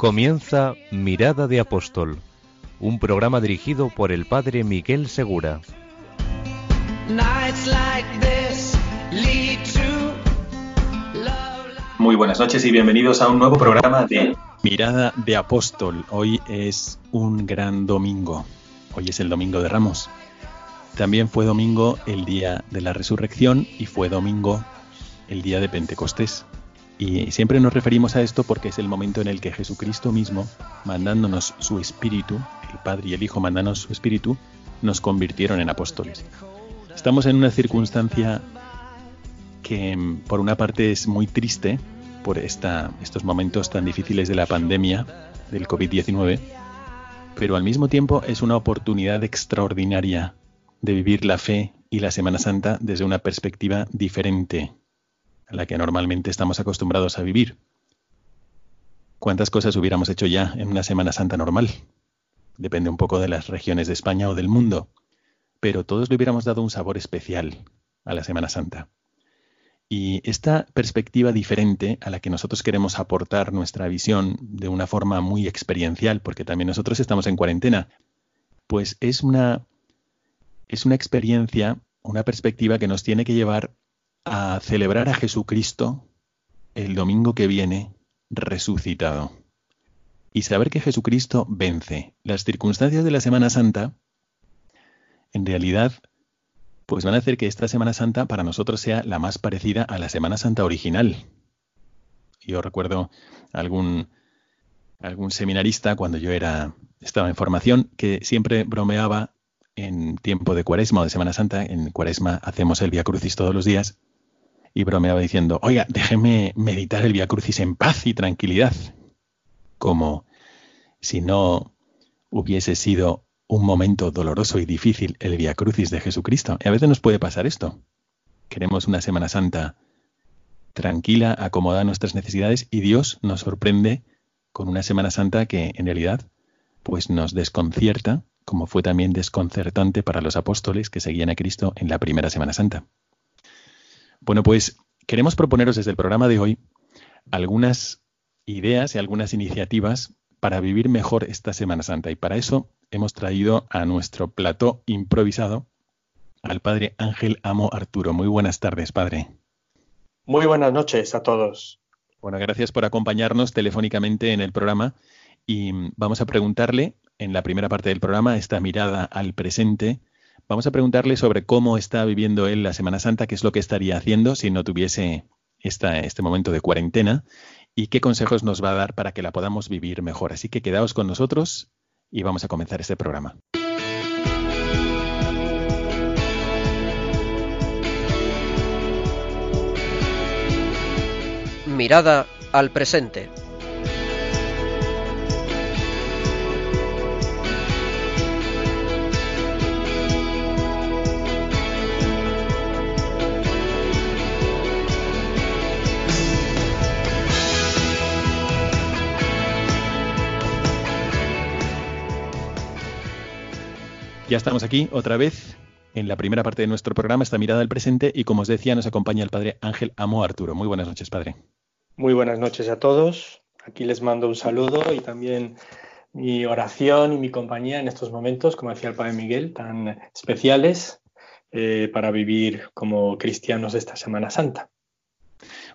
Comienza Mirada de Apóstol, un programa dirigido por el padre Miguel Segura. Muy buenas noches y bienvenidos a un nuevo programa de Mirada de Apóstol. Hoy es un gran domingo. Hoy es el domingo de Ramos. También fue domingo el día de la resurrección y fue domingo el día de Pentecostés. Y siempre nos referimos a esto porque es el momento en el que Jesucristo mismo, mandándonos su espíritu, el Padre y el Hijo mandándonos su espíritu, nos convirtieron en apóstoles. Estamos en una circunstancia que por una parte es muy triste por esta, estos momentos tan difíciles de la pandemia del COVID-19, pero al mismo tiempo es una oportunidad extraordinaria de vivir la fe y la Semana Santa desde una perspectiva diferente a la que normalmente estamos acostumbrados a vivir. ¿Cuántas cosas hubiéramos hecho ya en una Semana Santa normal? Depende un poco de las regiones de España o del mundo, pero todos le hubiéramos dado un sabor especial a la Semana Santa. Y esta perspectiva diferente a la que nosotros queremos aportar nuestra visión de una forma muy experiencial, porque también nosotros estamos en cuarentena, pues es una, es una experiencia, una perspectiva que nos tiene que llevar a celebrar a Jesucristo el domingo que viene resucitado. Y saber que Jesucristo vence. Las circunstancias de la Semana Santa, en realidad, pues van a hacer que esta Semana Santa para nosotros sea la más parecida a la Semana Santa original. Yo recuerdo algún, algún seminarista cuando yo era, estaba en formación que siempre bromeaba en tiempo de cuaresma o de Semana Santa. En cuaresma hacemos el Via Crucis todos los días y bromeaba diciendo, oiga, déjeme meditar el Via Crucis en paz y tranquilidad, como si no hubiese sido un momento doloroso y difícil el Via Crucis de Jesucristo. Y a veces nos puede pasar esto. Queremos una Semana Santa tranquila, acomodada a nuestras necesidades y Dios nos sorprende con una Semana Santa que en realidad pues nos desconcierta, como fue también desconcertante para los apóstoles que seguían a Cristo en la primera Semana Santa. Bueno, pues queremos proponeros desde el programa de hoy algunas ideas y algunas iniciativas para vivir mejor esta Semana Santa. Y para eso hemos traído a nuestro plató improvisado al padre Ángel Amo Arturo. Muy buenas tardes, padre. Muy buenas noches a todos. Bueno, gracias por acompañarnos telefónicamente en el programa y vamos a preguntarle en la primera parte del programa esta mirada al presente Vamos a preguntarle sobre cómo está viviendo él la Semana Santa, qué es lo que estaría haciendo si no tuviese este momento de cuarentena y qué consejos nos va a dar para que la podamos vivir mejor. Así que quedaos con nosotros y vamos a comenzar este programa. Mirada al presente. Ya estamos aquí otra vez en la primera parte de nuestro programa, esta mirada al presente, y como os decía, nos acompaña el padre Ángel Amo Arturo. Muy buenas noches, padre. Muy buenas noches a todos. Aquí les mando un saludo y también mi oración y mi compañía en estos momentos, como decía el padre Miguel, tan especiales eh, para vivir como cristianos esta Semana Santa.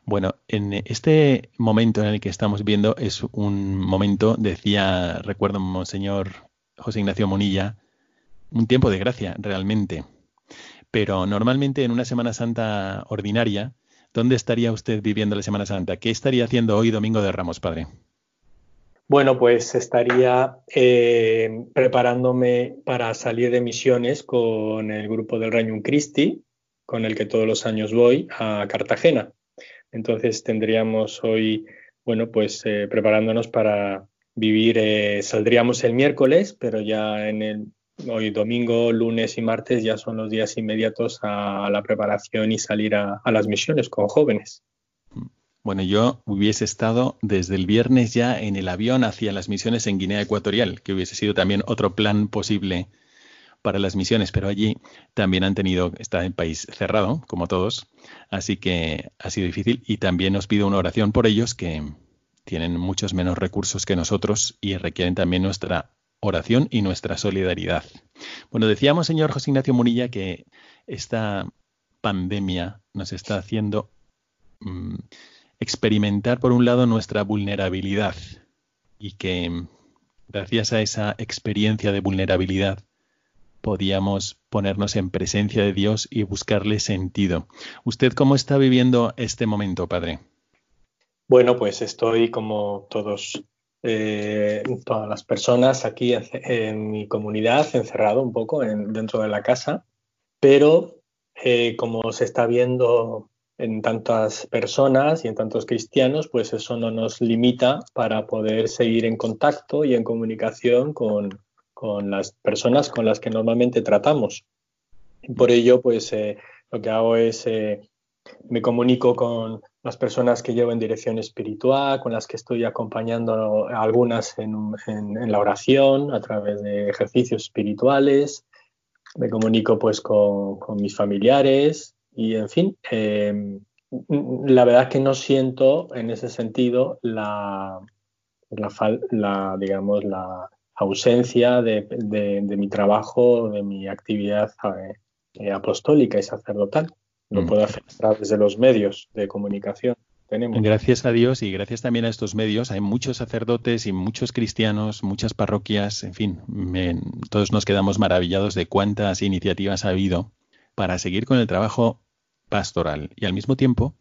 Bueno, en este momento en el que estamos viendo es un momento, decía, recuerdo, Monseñor José Ignacio Monilla, un tiempo de gracia, realmente. Pero normalmente en una Semana Santa ordinaria, ¿dónde estaría usted viviendo la Semana Santa? ¿Qué estaría haciendo hoy, Domingo de Ramos, Padre? Bueno, pues estaría eh, preparándome para salir de misiones con el grupo del Reino Christi, con el que todos los años voy a Cartagena. Entonces tendríamos hoy, bueno, pues eh, preparándonos para vivir, eh, saldríamos el miércoles, pero ya en el hoy domingo, lunes y martes ya son los días inmediatos a, la preparación y salir a, las misiones con jóvenes. Bueno, yo hubiese estado desde el viernes ya en el avión hacia las misiones en Guinea Ecuatorial, que hubiese sido también otro plan posible para las misiones, pero allí también han tenido, está en país cerrado, como todos, así que ha sido difícil y también os pido una oración por ellos que tienen muchos menos recursos que nosotros y requieren también nuestra oración y nuestra solidaridad. Bueno, decíamos, señor José Ignacio Munilla, que esta pandemia nos está haciendo mm, experimentar, por un lado, nuestra vulnerabilidad y que gracias a esa experiencia de vulnerabilidad podíamos ponernos en presencia de Dios y buscarle sentido. ¿Usted cómo está viviendo este momento, Padre? Bueno, pues estoy como todos eh, todas las personas aquí en, mi comunidad, encerrado un poco dentro de la casa, pero eh, como se está viendo en tantas personas y en tantos cristianos, pues eso no nos limita para poder seguir en contacto y en comunicación con, las personas con las que normalmente tratamos. por ello, pues eh, lo que hago es me comunico con las personas que llevo en dirección espiritual, con las que estoy acompañando algunas en, la oración a través de ejercicios espirituales, me comunico pues con, mis familiares y en fin, em, la verdad que no siento en ese sentido la, digamos, la ausencia de, mi trabajo, de mi actividad eh, apostólica y sacerdotal lo mm. puede hacer a través de los medios de comunicación. Tenemos. Gracias a Dios y gracias también a estos medios hay muchos sacerdotes y muchos cristianos, muchas parroquias, en fin, todos nos quedamos maravillados de cuántas iniciativas ha habido para seguir con el trabajo pastoral y al mismo tiempo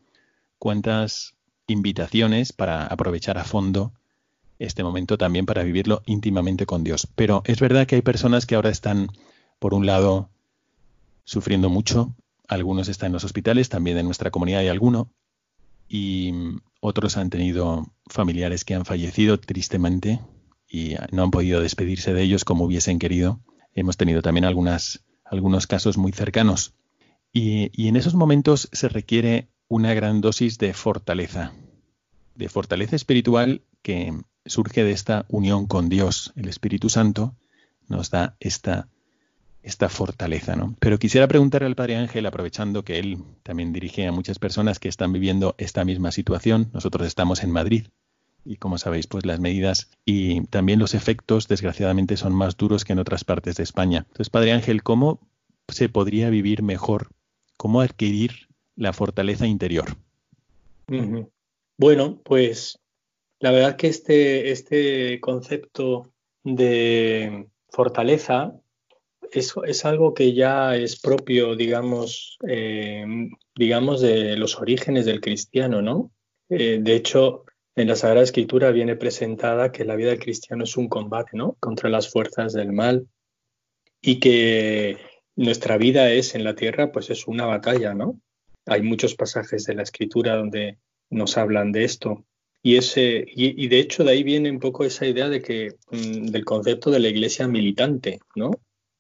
cuántas invitaciones para aprovechar a fondo este momento también para vivirlo íntimamente con Dios. Pero es verdad que hay personas que ahora están, por un lado, sufriendo mucho, algunos están en los hospitales, también en nuestra comunidad hay alguno, y otros han tenido familiares que han fallecido tristemente y no han podido despedirse de ellos como hubiesen querido. Hemos tenido también algunos casos muy cercanos. Y, y en esos momentos se requiere una gran dosis de fortaleza, de fortaleza espiritual que surge de esta unión con Dios. El Espíritu Santo nos da esta esta fortaleza, ¿no? Pero quisiera preguntarle al Padre Ángel, aprovechando que él también dirige a muchas personas que están viviendo esta misma situación. Nosotros estamos en Madrid y como sabéis, pues las medidas y también los efectos, desgraciadamente, son más duros que en otras partes de España. Entonces, Padre Ángel, ¿cómo se podría vivir mejor? ¿Cómo adquirir la fortaleza interior? Bueno, pues la verdad que este, este concepto de fortaleza es, algo que ya es propio, digamos, eh, digamos, de los orígenes del cristiano, ¿no? Eh, de hecho, en la Sagrada Escritura viene presentada que la vida del cristiano es un combate, ¿no? Contra las fuerzas del mal y que nuestra vida es en la tierra, pues es una batalla, ¿no? Hay muchos pasajes de la Escritura donde nos hablan de esto. Y, ese, y, de hecho de ahí viene un poco esa idea de que, mm, del concepto de la iglesia militante, ¿no?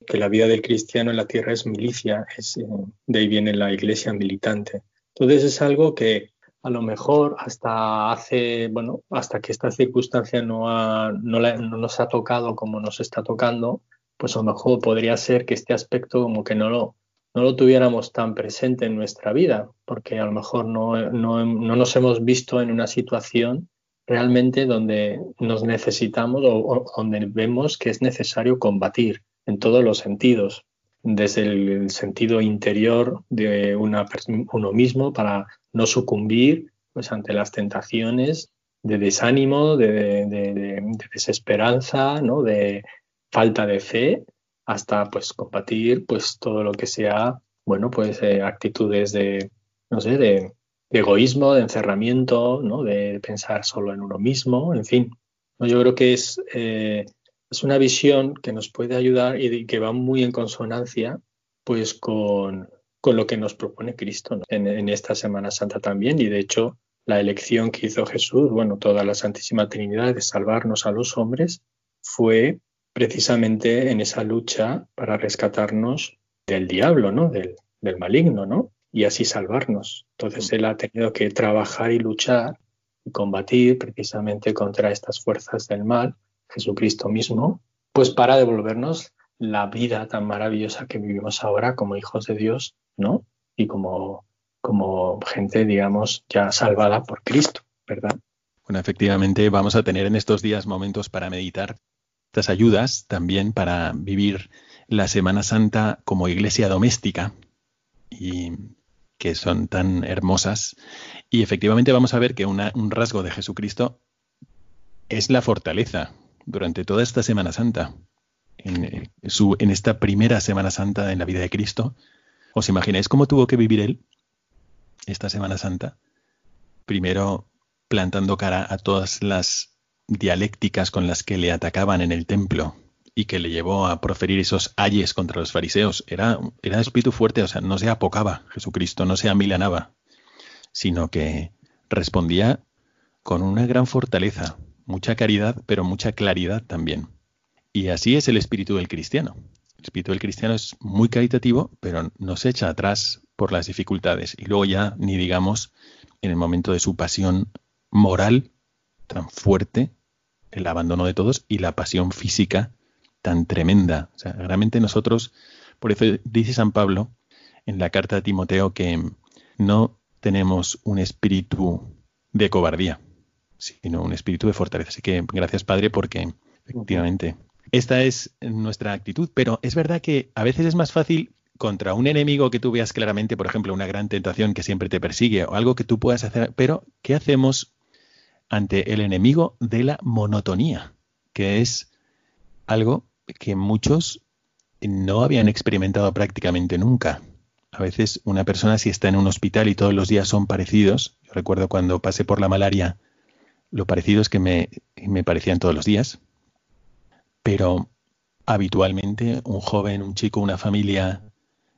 Que la vida del cristiano en la tierra es milicia, es, eh, de ahí viene la iglesia militante. Entonces es algo que a lo mejor hasta hace, bueno, hasta que esta circunstancia no, ha, no, nos ha tocado como nos está tocando, pues a lo mejor podría ser que este aspecto como que no lo, no lo tuviéramos tan presente en nuestra vida, porque a lo mejor no, no, no nos hemos visto en una situación realmente donde nos necesitamos o donde vemos que es necesario combatir en todos los sentidos, desde el sentido interior de una, uno mismo para no sucumbir pues, ante las tentaciones de desánimo, de, desesperanza, ¿no? de falta de fe, hasta pues combatir pues todo lo que sea, bueno, pues eh, actitudes de, no sé, de, egoísmo, de encerramiento, ¿no? de pensar solo en uno mismo, en fin. Yo creo que es eh, es una visión que nos puede ayudar y que va muy en consonancia pues con, con lo que nos propone Cristo en, esta Semana Santa también y de hecho la elección que hizo Jesús, bueno, toda la Santísima Trinidad de salvarnos a los hombres, fue precisamente en esa lucha para rescatarnos del diablo, ¿no? Del, del maligno, ¿no? Y así salvarnos. Entonces él ha tenido que trabajar y luchar y combatir precisamente contra estas fuerzas del mal, Jesucristo mismo, pues para devolvernos la vida tan maravillosa que vivimos ahora como hijos de Dios, ¿no? Y como, como gente, digamos, ya salvada por Cristo, ¿verdad? Bueno, efectivamente vamos a tener en estos días momentos para meditar estas ayudas también para vivir la Semana Santa como iglesia doméstica y que son tan hermosas. Y efectivamente vamos a ver que un rasgo de Jesucristo es la fortaleza durante toda esta Semana Santa en, eh, su, en esta primera Semana Santa en la vida de Cristo. ¿Os imagináis cómo tuvo que vivir él esta Semana Santa? Primero plantando cara a todas las dialécticas con las que le atacaban en el templo y que le llevó a proferir esos ayes contra los fariseos. Era, era espíritu fuerte, o sea, no se apocaba Jesucristo, no se amilanaba, sino que respondía con una gran fortaleza, mucha caridad, pero mucha claridad también. Y así es el espíritu del cristiano. El espíritu del cristiano es muy caritativo, pero no se echa atrás por las dificultades. Y luego ya, ni digamos, en el momento de su pasión moral tan fuerte, el abandono de todos y la pasión física tan tremenda. O sea, realmente nosotros, por eso dice San Pablo en la carta a Timoteo que no tenemos un espíritu de cobardía, sino un espíritu de fortaleza. Así que gracias Padre porque efectivamente esta es nuestra actitud, pero es verdad que a veces es más fácil contra un enemigo que tú veas claramente, por ejemplo, una gran tentación que siempre te persigue o algo que tú puedas hacer, pero ¿qué hacemos ante el enemigo de la monotonía? Que es algo que muchos no habían experimentado prácticamente nunca. A veces una persona si está en un hospital y todos los días son parecidos, yo recuerdo cuando pasé por la malaria, lo parecido es que me, me parecían todos los días, pero habitualmente un joven, un chico, una familia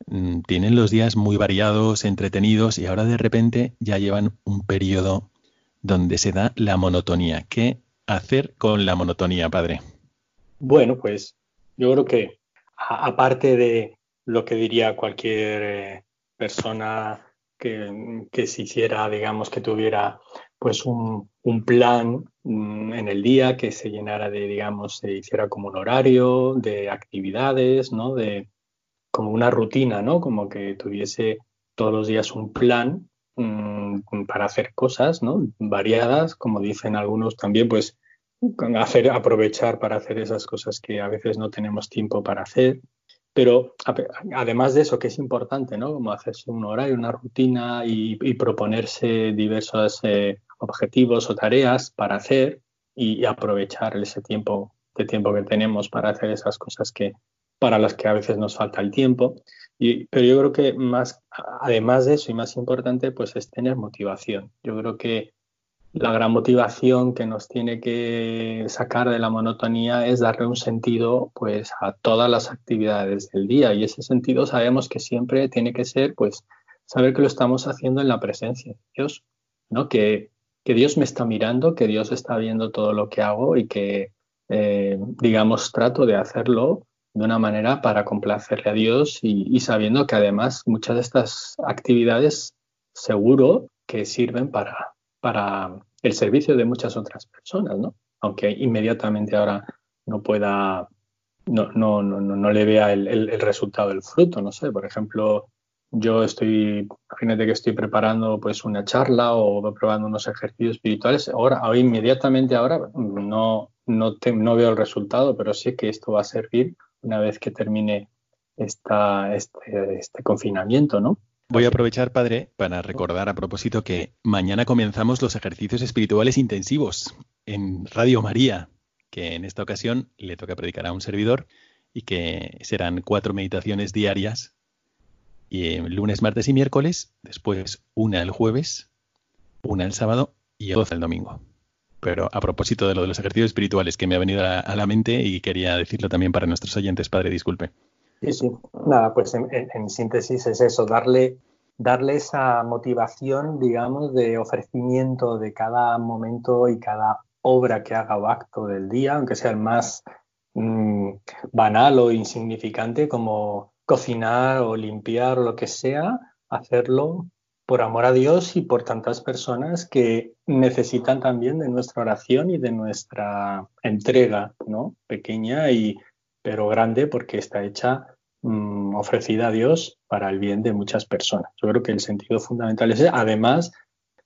mm, tienen los días muy variados, entretenidos y ahora de repente ya llevan un periodo donde se da la monotonía. ¿Qué hacer con la monotonía, padre? Bueno, pues yo creo que aparte de lo que diría cualquier eh, persona que, que se hiciera, digamos, que tuviera pues un, plan mm, en el día que se llenara de, digamos, se hiciera como un horario de actividades, ¿no? De como una rutina, ¿no? Como que tuviese todos los días un plan mm, para hacer cosas, ¿no? Variadas, como dicen algunos también, pues hacer, aprovechar para hacer esas cosas que a veces no tenemos tiempo para hacer. Pero además de eso, que es importante, ¿no? Como hacerse un horario, una rutina y, proponerse diversos eh, objetivos o tareas para hacer y, aprovechar ese tiempo, de tiempo que tenemos para hacer esas cosas que para las que a veces nos falta el tiempo. Pero yo creo que más, además de eso y más importante, pues es tener motivación. Yo creo que la gran motivación que nos tiene que sacar de la monotonía es darle un sentido pues a todas las actividades del día y ese sentido sabemos que siempre tiene que ser pues saber que lo estamos haciendo en la presencia de Dios, ¿no? Que, que Dios me está mirando, que Dios está viendo todo lo que hago y que eh, digamos trato de hacerlo de una manera para complacerle a Dios y, sabiendo que además muchas de estas actividades seguro que sirven para, para el servicio de muchas otras personas, ¿no? Aunque inmediatamente ahora no pueda, no, no, no, no le vea el, el, resultado del fruto, no sé, por ejemplo, yo estoy, imagínate que estoy preparando pues una charla o probando unos ejercicios espirituales, ahora, ahora inmediatamente ahora no, no, no veo el resultado, pero sé que esto va a servir una vez que termine esta, este, este confinamiento, ¿no? Voy a aprovechar, padre, para recordar a propósito que mañana comenzamos los ejercicios espirituales intensivos en Radio María, que en esta ocasión le toca predicar a un servidor y que serán cuatro meditaciones diarias, y lunes, martes y miércoles, después una el jueves, una el sábado y otra el domingo. Pero a propósito de lo de los ejercicios espirituales que me ha venido a la mente y quería decirlo también para nuestros oyentes, padre, disculpe. Sí, sí. Nada, pues en, síntesis es eso, darle darle esa motivación, digamos, de ofrecimiento de cada momento y cada obra que haga o acto del día, aunque sea el más mm, banal o insignificante como cocinar o limpiar o lo que sea, hacerlo por amor a Dios y por tantas personas que necesitan también de nuestra oración y de nuestra entrega, ¿no? Pequeña y pero grande porque está hecha mm, ofrecida a Dios para el bien de muchas personas. Yo creo que el sentido fundamental es además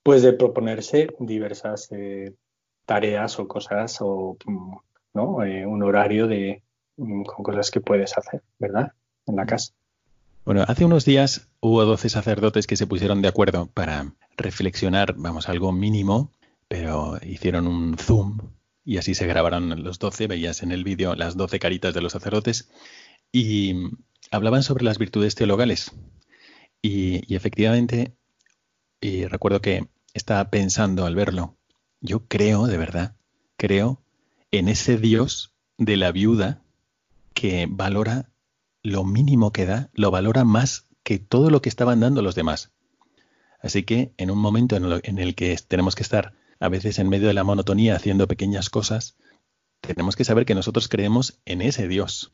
pues de proponerse diversas eh, tareas o cosas o mm, ¿no? Eh, un horario de mm, con cosas que puedes hacer, ¿verdad? En la casa. Bueno, hace unos días hubo 12 sacerdotes que se pusieron de acuerdo para reflexionar, vamos, algo mínimo, pero hicieron un zoom y así se grabaron los 12, veías en el vídeo las 12 caritas de los sacerdotes y hablaban sobre las virtudes teologales. Y, efectivamente, y recuerdo que estaba pensando al verlo, yo creo, de verdad, creo en ese Dios de la viuda que valora lo mínimo que da lo valora más que todo lo que estaban dando los demás. Así que en un momento en, el que tenemos que estar a veces en medio de la monotonía haciendo pequeñas cosas, tenemos que saber que nosotros creemos en ese Dios,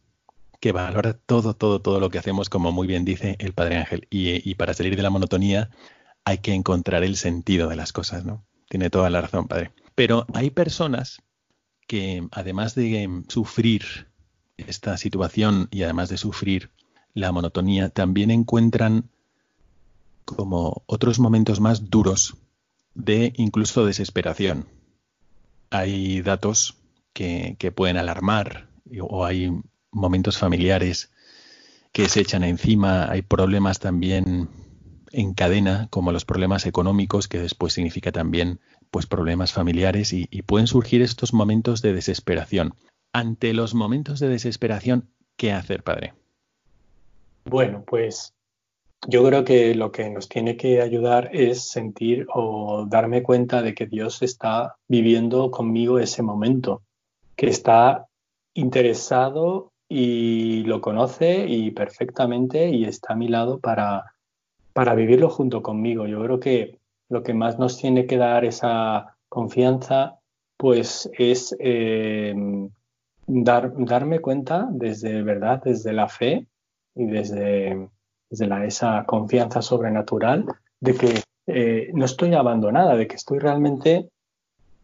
que valora todo, todo, todo lo que hacemos, como muy bien dice el Padre Ángel. Y, para salir de la monotonía hay que encontrar el sentido de las cosas, ¿no? Tiene toda la razón, Padre. Pero hay personas que, además de sufrir esta situación y además de sufrir la monotonía, también encuentran como otros momentos más duros de incluso desesperación. Hay datos que, pueden alarmar o hay momentos familiares que se echan encima, hay problemas también en cadena, como los problemas económicos, que después significa también pues problemas familiares y pueden surgir estos momentos de desesperación ante los momentos de desesperación, ¿qué hacer, padre? Bueno, pues yo creo que lo que nos tiene que ayudar es sentir o darme cuenta de que Dios está viviendo conmigo ese momento, que está interesado y lo conoce y perfectamente y está a mi lado para, para vivirlo junto conmigo. Yo creo que lo que más nos tiene que dar esa confianza pues es eh, dar, darme cuenta desde verdad, desde la fe y desde, desde la, esa confianza sobrenatural de que eh, no estoy abandonada, de que estoy realmente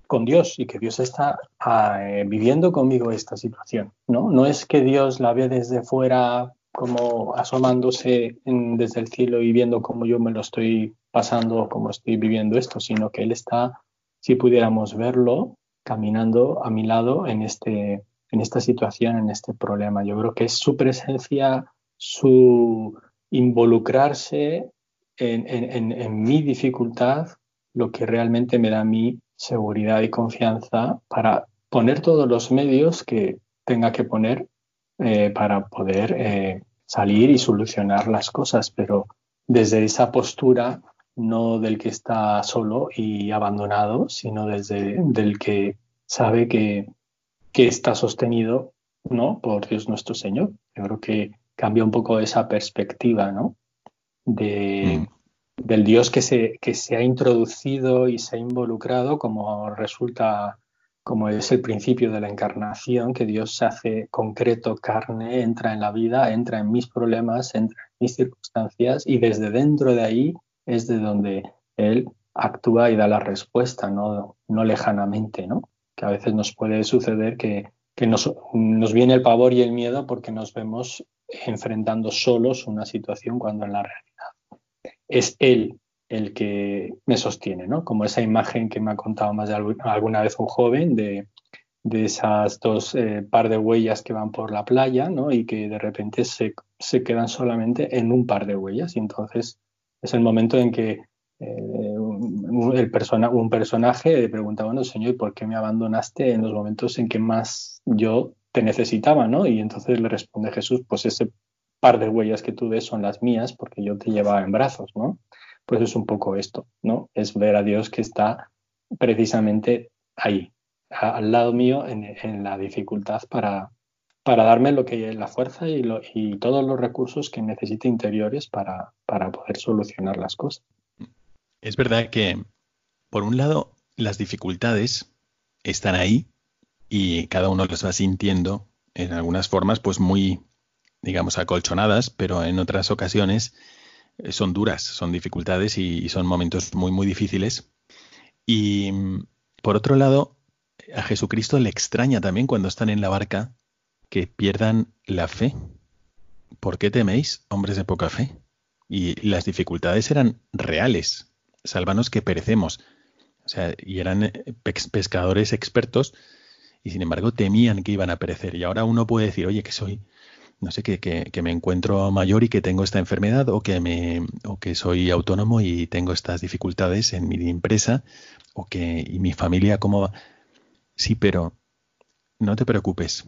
con Dios y que Dios está ah, eh, viviendo conmigo esta situación. ¿no? no es que Dios la ve desde fuera como asomándose desde el cielo y viendo cómo yo me lo estoy pasando, cómo estoy viviendo esto, sino que Él está, si pudiéramos verlo, caminando a mi lado en este, en esta situación, en este problema. Yo creo que es su presencia, su involucrarse en, mi dificultad, lo que realmente me da mi seguridad y confianza para poner todos los medios que tenga que poner eh, para poder eh, salir y solucionar las cosas, pero desde esa postura no del que está solo y abandonado, sino desde del que sabe que que está sostenido ¿no? por Dios nuestro Señor. Yo creo que cambia un poco esa perspectiva ¿no? de, mm. del Dios que se, que se ha introducido y se ha involucrado como resulta como es el principio de la encarnación, que Dios se hace concreto, carne, entra en la vida, entra en mis problemas, entra en mis circunstancias y desde dentro de ahí es de donde Él actúa y da la respuesta, no, no lejanamente, ¿no? Que a veces nos puede suceder que, nos, nos, viene el pavor y el miedo porque nos vemos enfrentando solos una situación cuando en la realidad es Él el que me sostiene, ¿no? Como esa imagen que me ha contado más de alguna vez un joven de, de esas dos eh, par de huellas que van por la playa, ¿no? Y que de repente se, se, quedan solamente en un par de huellas. Y entonces es el momento en que eh, un personaje le pregunta, bueno, Señor, ¿por qué me abandonaste en los momentos en que más yo te necesitaba? ¿no? Y entonces le responde Jesús, pues ese par de huellas que tú ves son las mías porque yo te llevaba en brazos, ¿no? Pues es un poco esto, ¿no? Es ver a Dios que está precisamente ahí, al lado mío en, la dificultad para, para darme lo que la fuerza y, y todos los recursos que necesite interiores para, para poder solucionar las cosas. Es verdad que, por un lado, las dificultades están ahí y cada uno las va sintiendo en algunas formas, pues muy, digamos, acolchonadas, pero en otras ocasiones eh, son duras, son dificultades y, son momentos muy, muy difíciles. Y por otro lado, a Jesucristo le extraña también cuando están en la barca que pierdan la fe. ¿Por qué teméis, hombres de poca fe? Y las dificultades eran reales. Sálvanos que perecemos. O sea, y eran eh, pescadores expertos y sin embargo temían que iban a perecer. Y ahora uno puede decir, oye, que soy no sé, que, que, me encuentro mayor y que tengo esta enfermedad o que, me, o que soy autónomo y tengo estas dificultades en mi empresa o que y mi familia cómo va. Sí, pero no te preocupes,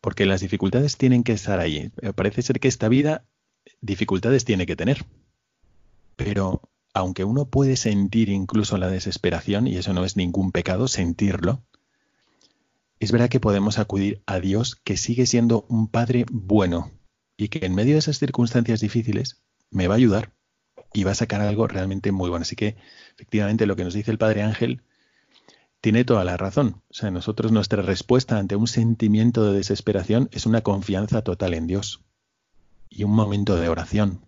porque las dificultades tienen que estar ahí. Parece ser que esta vida dificultades tiene que tener. Pero aunque uno puede sentir incluso la desesperación, y eso no es ningún pecado, sentirlo, es verdad que podemos acudir a Dios que sigue siendo un Padre bueno y que en medio de esas circunstancias difíciles me va a ayudar y va a sacar algo realmente muy bueno. Así que efectivamente lo que nos dice el Padre Ángel tiene toda la razón. O sea, nosotros nuestra respuesta ante un sentimiento de desesperación es una confianza total en Dios y un momento de oración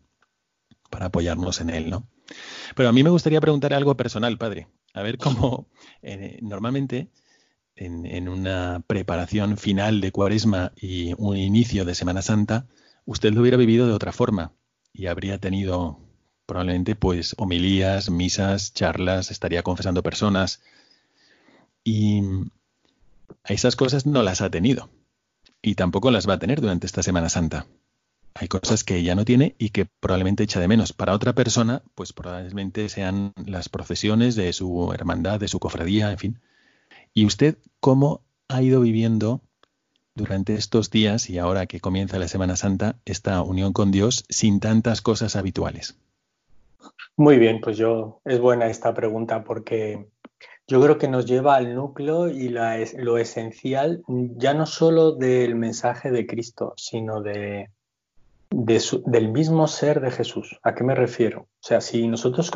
para apoyarnos en Él, ¿no? Pero a mí me gustaría preguntar algo personal, Padre. A ver cómo eh, normalmente en, una preparación final de Cuaresma y un inicio de Semana Santa, usted lo hubiera vivido de otra forma y habría tenido probablemente pues homilías, misas, charlas, estaría confesando personas y esas cosas no las ha tenido y tampoco las va a tener durante esta Semana Santa. Hay cosas que ella no tiene y que probablemente echa de menos. Para otra persona, pues probablemente sean las procesiones de su hermandad, de su cofradía, en fin. ¿Y usted cómo ha ido viviendo durante estos días y ahora que comienza la Semana Santa esta unión con Dios sin tantas cosas habituales? Muy bien, pues yo es buena esta pregunta porque yo creo que nos lleva al núcleo y lo esencial ya no solo del mensaje de Cristo, sino de, del mismo ser de Jesús. ¿A qué me refiero? O sea, si nosotros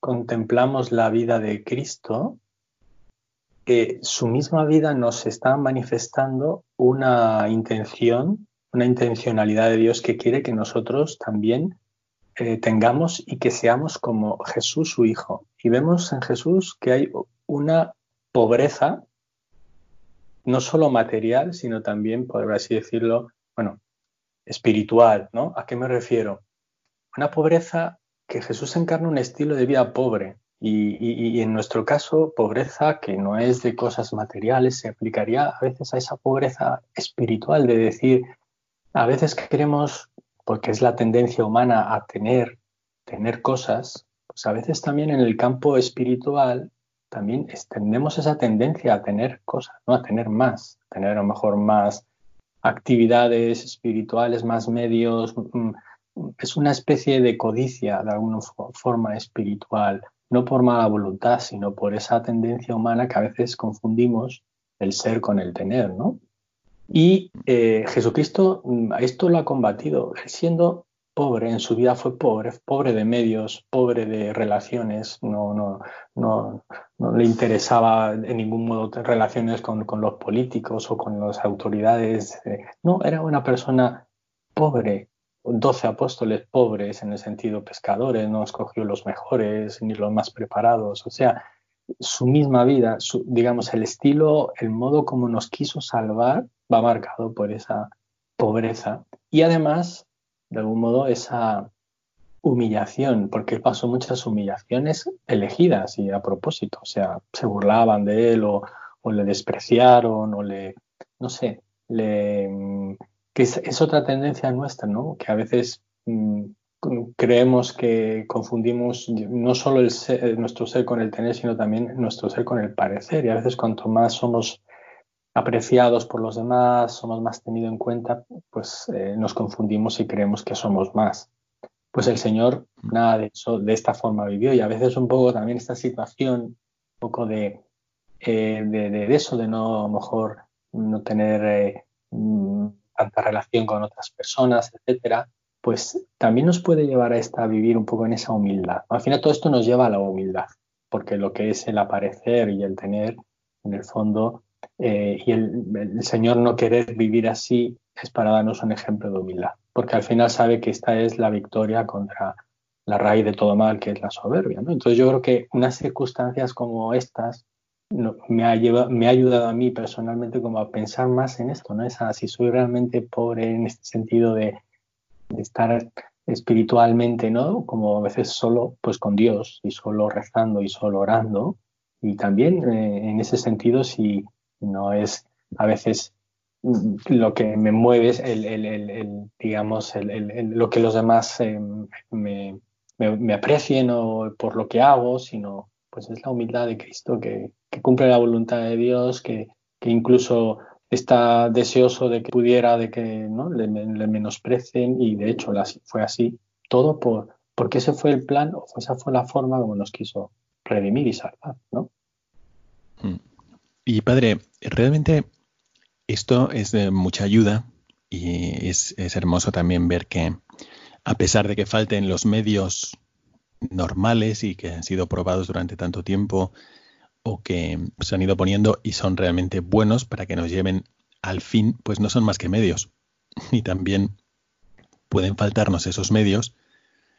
contemplamos la vida de Cristo, su misma vida nos está manifestando una intención, una intencionalidad de Dios que quiere que nosotros también eh, tengamos y que seamos como Jesús su Hijo. Y vemos en Jesús que hay una pobreza, no solo material, sino también, por así decirlo, bueno, espiritual, ¿no? ¿A qué me refiero? Una pobreza que Jesús encarna un estilo de vida pobre, y, en nuestro caso, pobreza que no es de cosas materiales, se aplicaría a veces a esa pobreza espiritual de decir, a veces queremos, porque es la tendencia humana a tener, tener cosas, pues a veces también en el campo espiritual también extendemos esa tendencia a tener cosas, ¿no? a tener más, tener a lo mejor más actividades espirituales, más medios. Mm, mm, es una especie de codicia de alguna forma espiritual no por mala voluntad, sino por esa tendencia humana que a veces confundimos el ser con el tener, ¿no? Y eh, Jesucristo mm, esto lo ha combatido, siendo pobre, en su vida fue pobre, pobre de medios, pobre de relaciones, no, no, no, no le interesaba en ningún modo relaciones con, con los políticos o con las autoridades, eh, no, era una persona pobre, doce apóstoles pobres en el sentido pescadores, no escogió los mejores ni los más preparados, o sea, su misma vida, digamos, el estilo, el modo como nos quiso salvar va marcado por esa pobreza. Y además, de algún modo, esa humillación, porque pasó muchas humillaciones elegidas y a propósito, o sea, se burlaban de él o, le despreciaron o le, no sé, le que es, otra tendencia nuestra, ¿no? Que a veces mm, creemos que confundimos no solo el nuestro ser con el tener, sino también nuestro ser con el parecer. Y a veces cuanto más somos apreciados por los demás, somos más tenidos en cuenta, pues eh, nos confundimos y creemos que somos más. Pues el Señor nada de eso, de esta forma vivió y a veces un poco también esta situación, un poco de, eh, de, eso, de no a lo mejor no tener eh, mm, tanta relación con otras personas, etcétera, pues también nos puede llevar a esta a vivir un poco en esa humildad. Al final todo esto nos lleva a la humildad, porque lo que es el aparecer y el tener, en el fondo, eh, y el, Señor no querer vivir así es para darnos un ejemplo de humildad, porque al final sabe que esta es la victoria contra la raíz de todo mal, que es la soberbia. Entonces yo creo que unas circunstancias como estas me, ha llevado, me ha ayudado a mí personalmente como a pensar más en esto, ¿no? Es si soy realmente pobre en este sentido de, estar espiritualmente, ¿no? Como a veces solo, pues con Dios y solo rezando y solo orando. Y también eh, en ese sentido, si no es a veces lo que me mueve es el, el, el, digamos, lo que los demás eh, me, me, aprecien o por lo que hago, sino pues es la humildad de Cristo que, cumple la voluntad de Dios, que, incluso está deseoso de que pudiera, de que ¿no? le, menosprecen y de hecho fue así, todo por, porque ese fue el plan o esa fue la forma como nos quiso redimir y salvar, ¿no? Mm. Y padre, realmente esto es de mucha ayuda y es, es hermoso también ver que a pesar de que falten los medios normales y que han sido probados durante tanto tiempo o que se han ido poniendo y son realmente buenos para que nos lleven al fin, pues no son más que medios. Y también pueden faltarnos esos medios,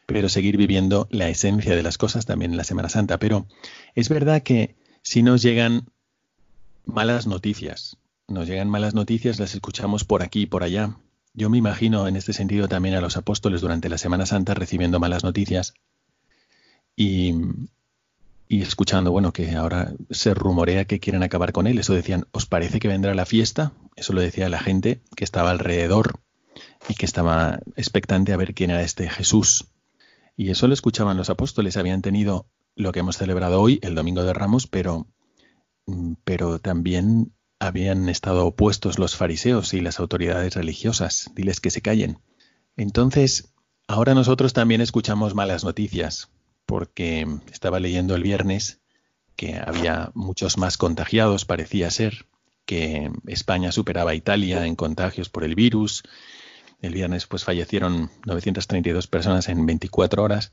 pero seguir viviendo la esencia de las cosas también en la Semana Santa. Pero es verdad que si nos llegan malas noticias, nos llegan malas noticias, las escuchamos por aquí y por allá, yo me imagino en este sentido también a los apóstoles durante la Semana Santa recibiendo malas noticias y, escuchando, bueno, que ahora se rumorea que quieren acabar con él. Eso decían, ¿os parece que vendrá la fiesta? Eso lo decía la gente que estaba alrededor y que estaba expectante a ver quién era este Jesús. Y eso lo escuchaban los apóstoles. Habían tenido lo que hemos celebrado hoy, el Domingo de Ramos, pero, pero también habían estado opuestos los fariseos y las autoridades religiosas. Diles que se callen. Entonces, ahora nosotros también escuchamos malas noticias, porque estaba leyendo el viernes que había muchos más contagiados, parecía ser, que España superaba a Italia en contagios por el virus. El viernes pues fallecieron 932 personas en 24 horas.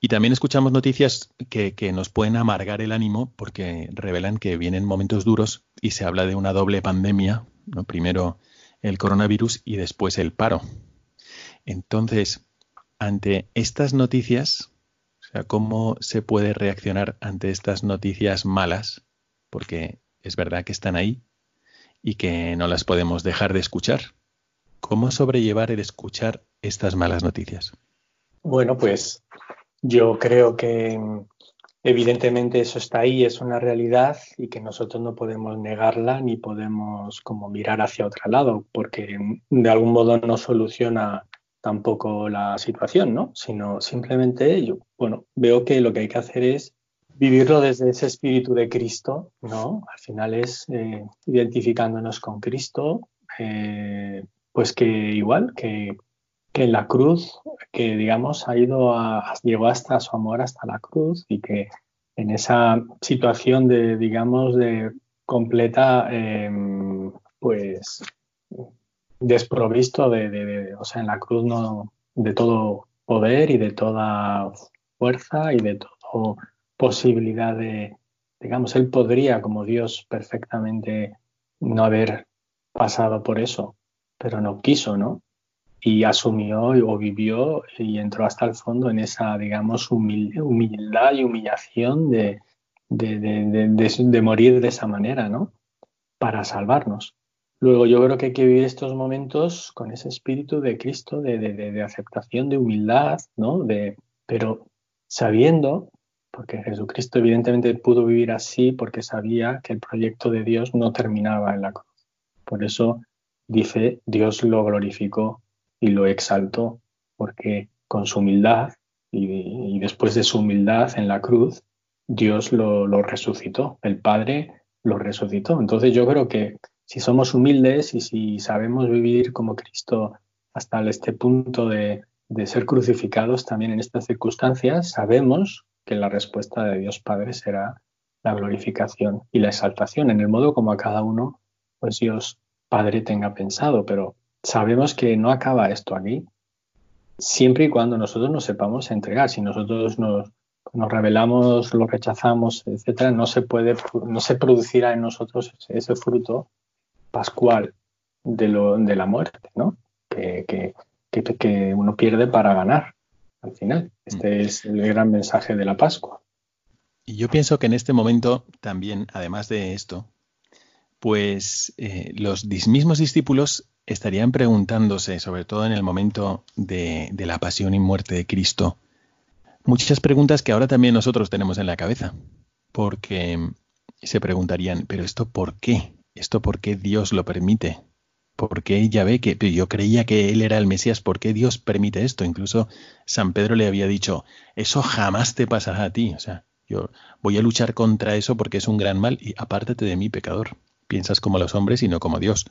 Y también escuchamos noticias que, nos pueden amargar el ánimo porque revelan que vienen momentos duros y se habla de una doble pandemia, ¿no? primero el coronavirus y después el paro. Entonces, ante estas noticias, o sea, ¿cómo se puede reaccionar ante estas noticias malas? Porque es verdad que están ahí y que no las podemos dejar de escuchar. ¿Cómo sobrellevar el escuchar estas malas noticias? Bueno, pues yo creo que evidentemente eso está ahí, es una realidad y que nosotros no podemos negarla ni podemos como mirar hacia otro lado, porque de algún modo no soluciona tampoco la situación, ¿no? Sino simplemente yo, bueno, veo que lo que hay que hacer es vivirlo desde ese espíritu de Cristo, ¿no? Al final es eh, identificándonos con Cristo, eh, pues que igual, que que la cruz, que digamos ha ido a, llegó hasta su amor hasta la cruz y que en esa situación de, digamos, de completa, em, pues, desprovisto de, o sea, en la cruz no, de todo poder y de toda fuerza y de toda posibilidad de, digamos, él podría como Dios perfectamente no haber pasado por eso, pero no quiso, ¿no? Y asumió o vivió y entró hasta el fondo en esa, digamos, humildad y humillación de, de, morir de esa manera, ¿no? Para salvarnos. Luego yo creo que hay que vivir estos momentos con ese espíritu de Cristo, de, aceptación, de humildad, ¿no? De, pero sabiendo, porque Jesucristo evidentemente pudo vivir así porque sabía que el proyecto de Dios no terminaba en la cruz. Por eso dice, Dios lo glorificó y lo exaltó, porque con su humildad y, después de su humildad en la cruz, Dios lo, resucitó, el Padre lo resucitó. Entonces yo creo que si somos humildes y si sabemos vivir como Cristo hasta este punto de, de ser crucificados también en estas circunstancias, sabemos que la respuesta de Dios Padre será la glorificación y la exaltación en el modo como a cada uno, pues Dios Padre tenga pensado, pero sabemos que no acaba esto aquí, siempre y cuando nosotros nos sepamos entregar. Si nosotros nos, nos revelamos, lo rechazamos, etcétera, no se puede, no se producirá en nosotros ese, fruto pascual de, lo, de la muerte, ¿no? Que, que, que, uno pierde para ganar al final. Este mm. es el gran mensaje de la Pascua. Y yo pienso que en este momento también, además de esto, pues eh, los mismos discípulos estarían preguntándose, sobre todo en el momento de, de la pasión y muerte de Cristo, muchas preguntas que ahora también nosotros tenemos en la cabeza, porque se preguntarían, pero esto por qué? ¿Esto por qué Dios lo permite? ¿Por qué ve que yo creía que él era el Mesías? ¿Por qué Dios permite esto? Incluso San Pedro le había dicho, eso jamás te pasará a ti. O sea, yo voy a luchar contra eso porque es un gran mal y apártate de mí, pecador. Piensas como los hombres y no como Dios.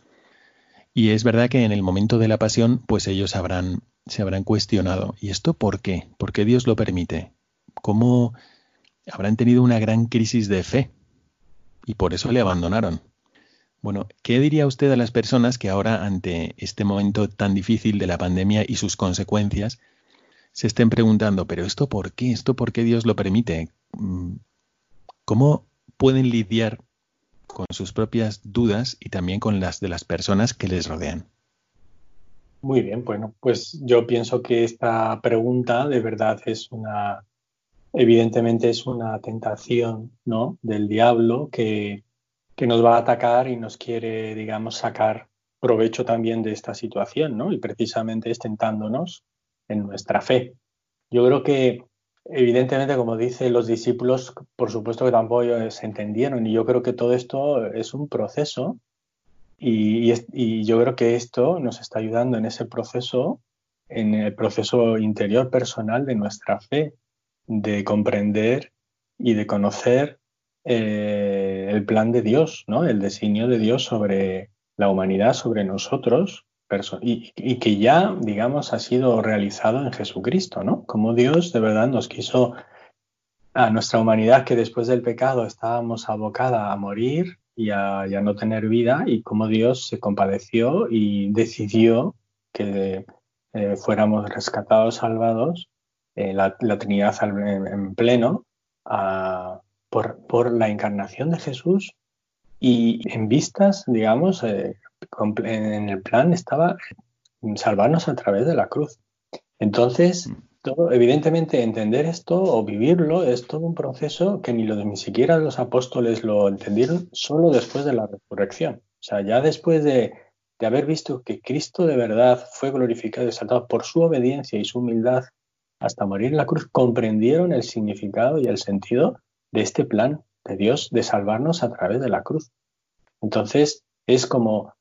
Y es verdad que en el momento de la pasión, pues ellos habrán se habrán cuestionado, ¿y esto por qué? ¿Por qué Dios lo permite? ¿Cómo habrán tenido una gran crisis de fe? Y por eso le abandonaron. Bueno, ¿qué diría usted a las personas que ahora, ante este momento tan difícil de la pandemia y sus consecuencias, se estén preguntando, pero esto por qué? ¿Esto por qué Dios lo permite? Mm, ¿Cómo pueden lidiar con sus propias dudas y también con las de las personas que les rodean? Muy bien, bueno, pues yo pienso que esta pregunta de verdad es una, evidentemente es una tentación, ¿no? Del diablo que, que nos va a atacar y nos quiere, digamos, sacar provecho también de esta situación, ¿no? Y precisamente es tentándonos en nuestra fe. Yo creo que, evidentemente, como dicen los discípulos, por supuesto que tampoco se entendieron y yo creo que todo esto es un proceso y, yo creo que esto nos está ayudando en ese proceso, en el proceso interior personal de nuestra fe, de comprender y de conocer eh, el plan de Dios, ¿no? el designio de Dios sobre la humanidad, sobre nosotros, y, y, que ya, digamos, ha sido realizado en Jesucristo, ¿no? Como Dios de verdad nos quiso a nuestra humanidad que después del pecado estábamos abocada a morir, y a, no tener vida y cómo Dios se compadeció y decidió que eh, fuéramos rescatados, salvados, eh, la, Trinidad en, pleno, por, por, la encarnación de Jesús y en vistas, digamos, eh, en el plan estaba salvarnos a través de la cruz. Entonces, mm evidentemente, entender esto o vivirlo es todo un proceso que ni, lo, ni siquiera los apóstoles lo entendieron solo después de la resurrección. O sea, ya después de, haber visto que Cristo de verdad fue glorificado y exaltado por su obediencia y su humildad hasta morir en la cruz, comprendieron el significado y el sentido de este plan de Dios de salvarnos a través de la cruz. Entonces, es como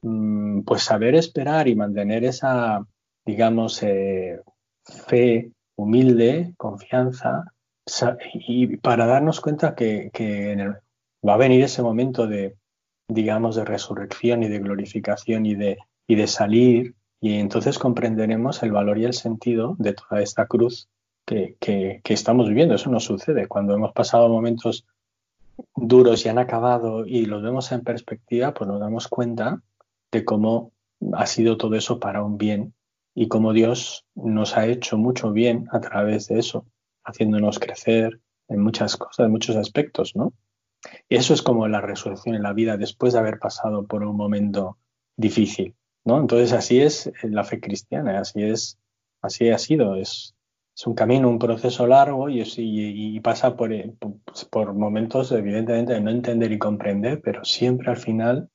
pues saber esperar y mantener esa, digamos, eh, fe humilde, confianza, y para darnos cuenta que, va a venir ese momento de, digamos, de resurrección y de glorificación y de, y de salir, y entonces comprenderemos el valor y el sentido de toda esta cruz que, que, estamos viviendo. Eso nos sucede cuando hemos pasado momentos duros y han acabado y los vemos en perspectiva, pues nos damos cuenta de cómo ha sido todo eso para un bien y cómo Dios nos ha hecho mucho bien a través de eso, haciéndonos crecer en muchas cosas, en muchos aspectos, ¿no? Y eso es como la resurrección en la vida después de haber pasado por un momento difícil, ¿no? Entonces así es la fe cristiana, así es, así ha sido, es, un camino, un proceso largo y, pasa por, por momentos evidentemente de no entender y comprender, pero siempre al final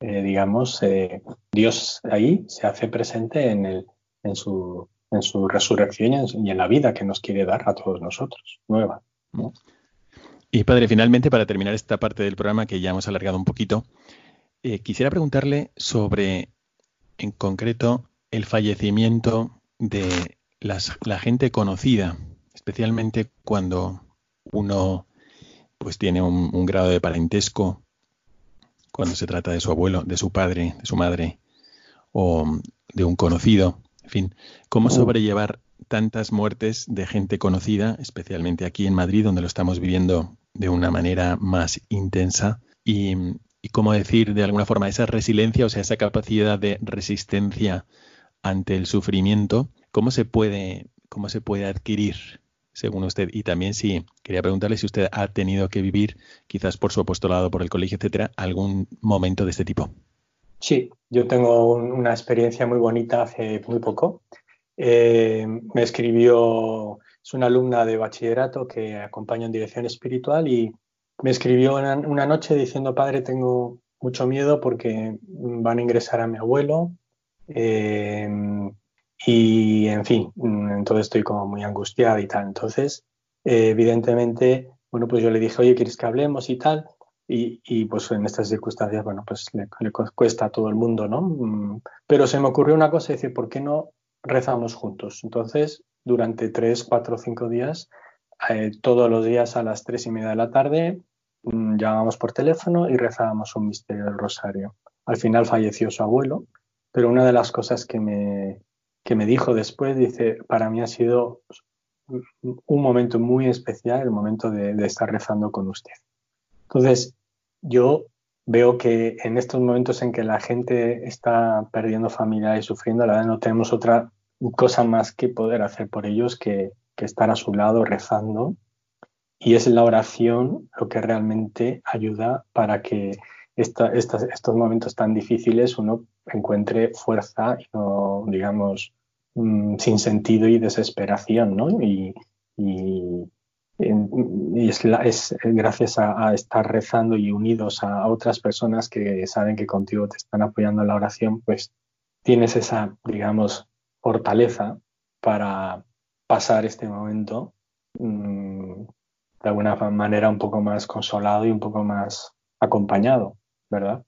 eh, digamos, eh, Dios ahí se hace presente en, el, en, su, en su resurrección y en, la vida que nos quiere dar a todos nosotros, nueva. Y padre, finalmente, para terminar esta parte del programa que ya hemos alargado un poquito, eh, quisiera preguntarle sobre, en concreto, el fallecimiento de la gente conocida, especialmente cuando uno pues tiene un grado de parentesco cuando se trata de su abuelo, de su padre, de su madre o de un conocido. En fin, cómo sobrellevar tantas muertes de gente conocida, especialmente aquí en Madrid, donde lo estamos viviendo de una manera más intensa, y, y cómo decir de alguna forma esa resiliencia, o sea, esa capacidad de resistencia ante el sufrimiento, ¿cómo se puede, cómo se puede adquirir según usted? Y también si quería preguntarle si usted ha tenido que vivir, quizás por su apostolado, por el colegio, etcétera, algún momento de este tipo. Sí, yo tengo una experiencia muy bonita hace muy poco. Eh, me escribió, es una alumna de bachillerato que acompaña en dirección espiritual y me escribió una, noche diciendo, padre, tengo mucho miedo porque van a ingresar a mi abuelo. Eh, y en fin, entonces estoy como muy angustiada y tal. Entonces, eh, evidentemente, bueno, pues yo le dije, oye, ¿quieres que hablemos y tal? Y, y pues en estas circunstancias, bueno, pues le, cuesta a todo el mundo, ¿no? Mm, pero se me ocurrió una cosa, decir, ¿por qué no rezamos juntos? Entonces, durante tres, cuatro, cinco días, eh, todos los días a las tres y media de la tarde, Mm, llamábamos por teléfono y rezábamos un misterio del rosario. Al final falleció su abuelo, pero una de las cosas que me, que me dijo después, dice, para mí ha sido un momento muy especial, el momento de, estar rezando con usted. Entonces, yo veo que en estos momentos en que la gente está perdiendo familia y sufriendo, la verdad no tenemos otra cosa más que poder hacer por ellos que, que estar a su lado rezando y es la oración lo que realmente ayuda para que estos momentos tan difíciles uno encuentre fuerza y no, digamos, sin sentido y desesperación, ¿no? Y, es, gracias a, estar rezando y unidos a otras personas que saben que contigo te están apoyando en la oración, pues tienes esa, digamos, fortaleza para pasar este momento mm, de alguna manera un poco más consolado y un poco más acompañado, ¿verdad?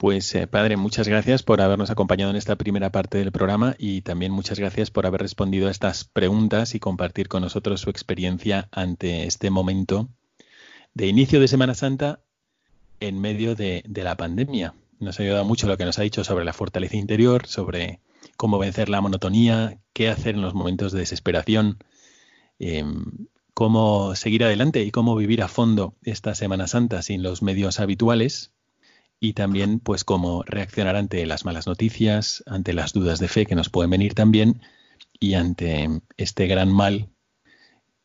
Pues eh, padre, muchas gracias por habernos acompañado en esta primera parte del programa y también muchas gracias por haber respondido a estas preguntas y compartir con nosotros su experiencia ante este momento de inicio de Semana Santa en medio de, la pandemia. Nos ha ayudado mucho lo que nos ha dicho sobre la fortaleza interior, sobre cómo vencer la monotonía, qué hacer en los momentos de desesperación Em, cómo seguir adelante y cómo vivir a fondo esta Semana Santa sin los medios habituales y también pues cómo reaccionar ante las malas noticias, ante las dudas de fe que nos pueden venir también y ante este gran mal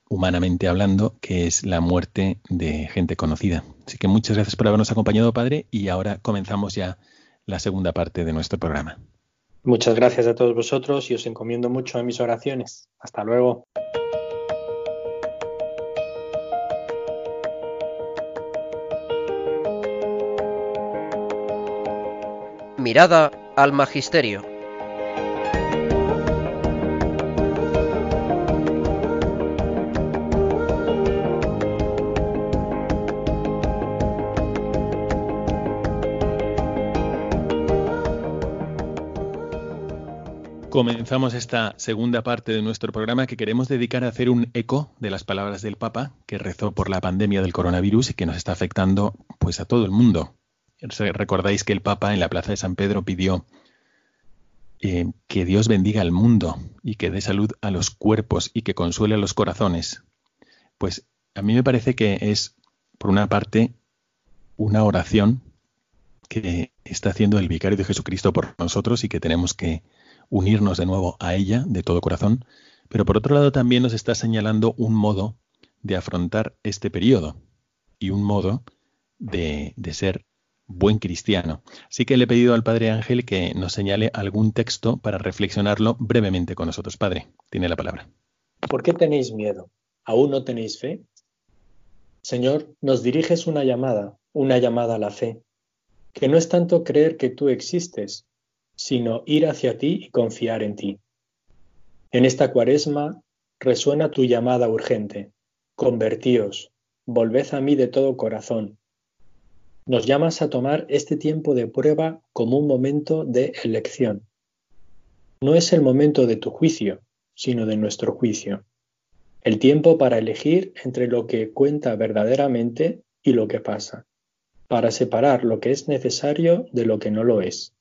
humanamente hablando, que es la muerte de gente conocida. Así que muchas gracias por habernos acompañado, Padre, y ahora comenzamos ya la segunda parte de nuestro programa. Muchas gracias a todos vosotros y os encomiendo mucho en mis oraciones. Hasta luego. Mirada al Magisterio. Comenzamos esta segunda parte de nuestro programa que queremos dedicar a hacer un eco de las palabras del Papa que rezó por la pandemia del coronavirus y que nos está afectando pues a todo el mundo. Recordáis que el Papa en la Plaza de San Pedro pidió eh, que Dios bendiga al mundo y que dé salud a los cuerpos y que consuele a los corazones. Pues a mí me parece que es, por una parte, una oración que está haciendo el vicario de Jesucristo por nosotros y que tenemos que unirnos de nuevo a ella de todo corazón, pero por otro lado también nos está señalando un modo de afrontar este periodo y un modo de, de ser buen cristiano. Así que le he pedido al Padre Ángel que nos señale algún texto para reflexionarlo brevemente con nosotros. Padre, tiene la palabra. ¿Por qué tenéis miedo? ¿Aún no tenéis fe? Señor, nos diriges una llamada, una llamada a la fe, que no es tanto creer que tú existes, sino ir hacia ti y confiar en ti. En esta cuaresma resuena tu llamada urgente. Convertíos, volved a mí de todo corazón, nos llamas a tomar este tiempo de prueba como un momento de elección. No es el momento de tu juicio, sino de nuestro juicio. El tiempo para elegir entre lo que cuenta verdaderamente y lo que pasa, para separar lo que es necesario de lo que no lo es.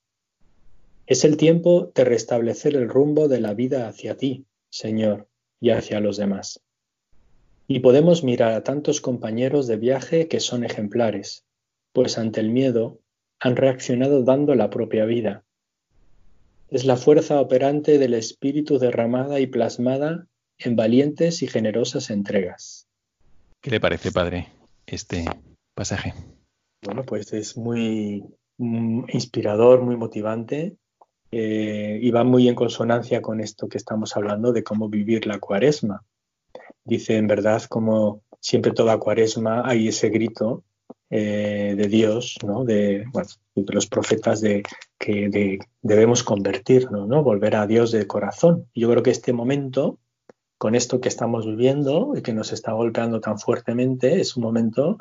Es el tiempo de restablecer el rumbo de la vida hacia ti, Señor, y hacia los demás. Y podemos mirar a tantos compañeros de viaje que son ejemplares, pues ante el miedo han reaccionado dando la propia vida. Es la fuerza operante del espíritu derramada y plasmada en valientes y generosas entregas. ¿Qué le parece, padre, este pasaje? Bueno, pues es muy mm, inspirador, muy motivante eh, y va muy en consonancia con esto que estamos hablando de cómo vivir la cuaresma. Dice en verdad como siempre toda cuaresma hay ese grito eh, de Dios, ¿no? de, los profetas de que debemos convertirnos, ¿no? volver a Dios de corazón. Yo creo que este momento, con esto que estamos viviendo y que nos está golpeando tan fuertemente, es un momento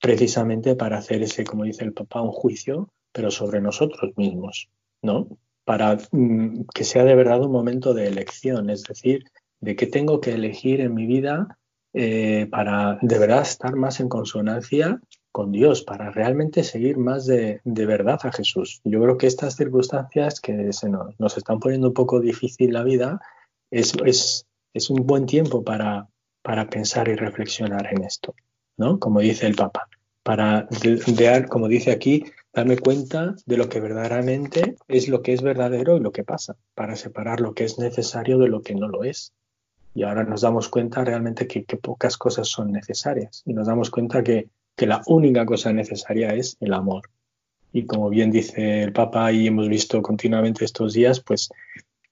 precisamente para hacer ese, como dice el Papa, un juicio, pero sobre nosotros mismos, ¿no? Para mm, que sea de verdad un momento de elección, es decir, de qué tengo que elegir en mi vida eh, para de verdad estar más en consonancia con Dios, para realmente seguir más de, verdad a Jesús. Yo creo que estas circunstancias que se nos, están poniendo un poco difícil la vida, es, un buen tiempo para, para pensar y reflexionar en esto, ¿no? Como dice el Papa para, como dice aquí, darme cuenta de lo que verdaderamente es lo que es verdadero y lo que pasa, para separar lo que es necesario de lo que no lo es. Y ahora nos damos cuenta realmente que, pocas cosas son necesarias y nos damos cuenta que, que la única cosa necesaria es el amor. Y como bien dice el Papa y hemos visto continuamente estos días, pues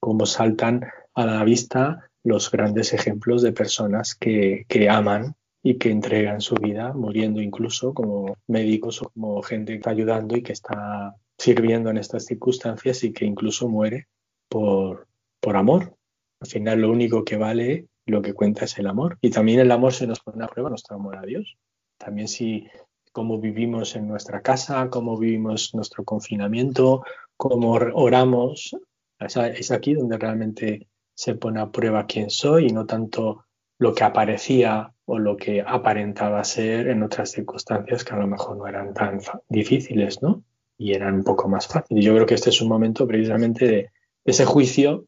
cómo saltan a la vista los grandes ejemplos de personas que, que aman y que entregan su vida, muriendo incluso como médicos o como gente que está ayudando y que está sirviendo en estas circunstancias y que incluso muere por, por amor. Al final lo único que vale, lo que cuenta es el amor. Y también el amor se nos pone a prueba nuestro amor a Dios. También si cómo vivimos en nuestra casa, cómo vivimos nuestro confinamiento, cómo oramos, es aquí donde realmente se pone a prueba quién soy y no tanto lo que aparecía o lo que aparentaba ser en otras circunstancias que a lo mejor no eran tan difíciles, ¿no? Y eran un poco más fáciles. Yo creo que este es un momento precisamente de ese juicio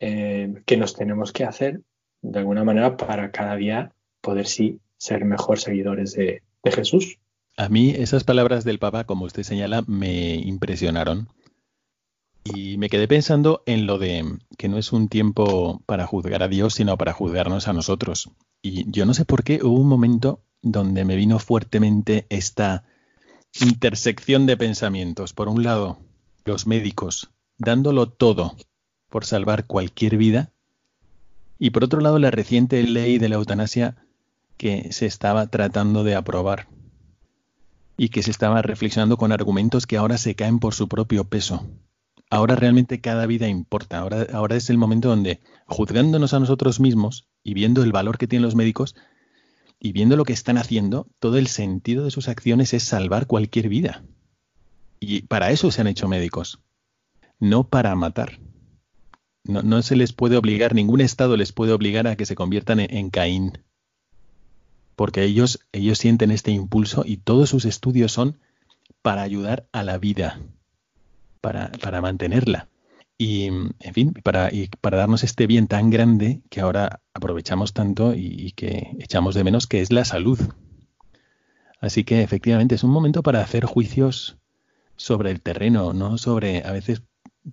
eh, que nos tenemos que hacer de alguna manera para cada día poder sí ser mejor seguidores de, de Jesús. A mí esas palabras del Papa, como usted señala, me impresionaron y me quedé pensando en lo de que no es un tiempo para juzgar a Dios, sino para juzgarnos a nosotros. Y yo no sé por qué hubo un momento donde me vino fuertemente esta intersección de pensamientos. Por un lado, los médicos dándolo todo por salvar cualquier vida. Y por otro lado, la reciente ley de la eutanasia que se estaba tratando de aprobar y que se estaba reflexionando con argumentos que ahora se caen por su propio peso ahora realmente cada vida importa. Ahora, ahora es el momento donde, juzgándonos a nosotros mismos y viendo el valor que tienen los médicos y viendo lo que están haciendo, todo el sentido de sus acciones es salvar cualquier vida. Y para eso se han hecho médicos, no para matar. No, se les puede obligar, ningún Estado les puede obligar a que se conviertan en, en Caín. Porque ellos, ellos sienten este impulso y todos sus estudios son para ayudar a la vida, para, mantenerla. Y, en fin, para, y para darnos este bien tan grande que ahora aprovechamos tanto y, que echamos de menos, que es la salud. Así que efectivamente es un momento para hacer juicios sobre el terreno, no sobre, a veces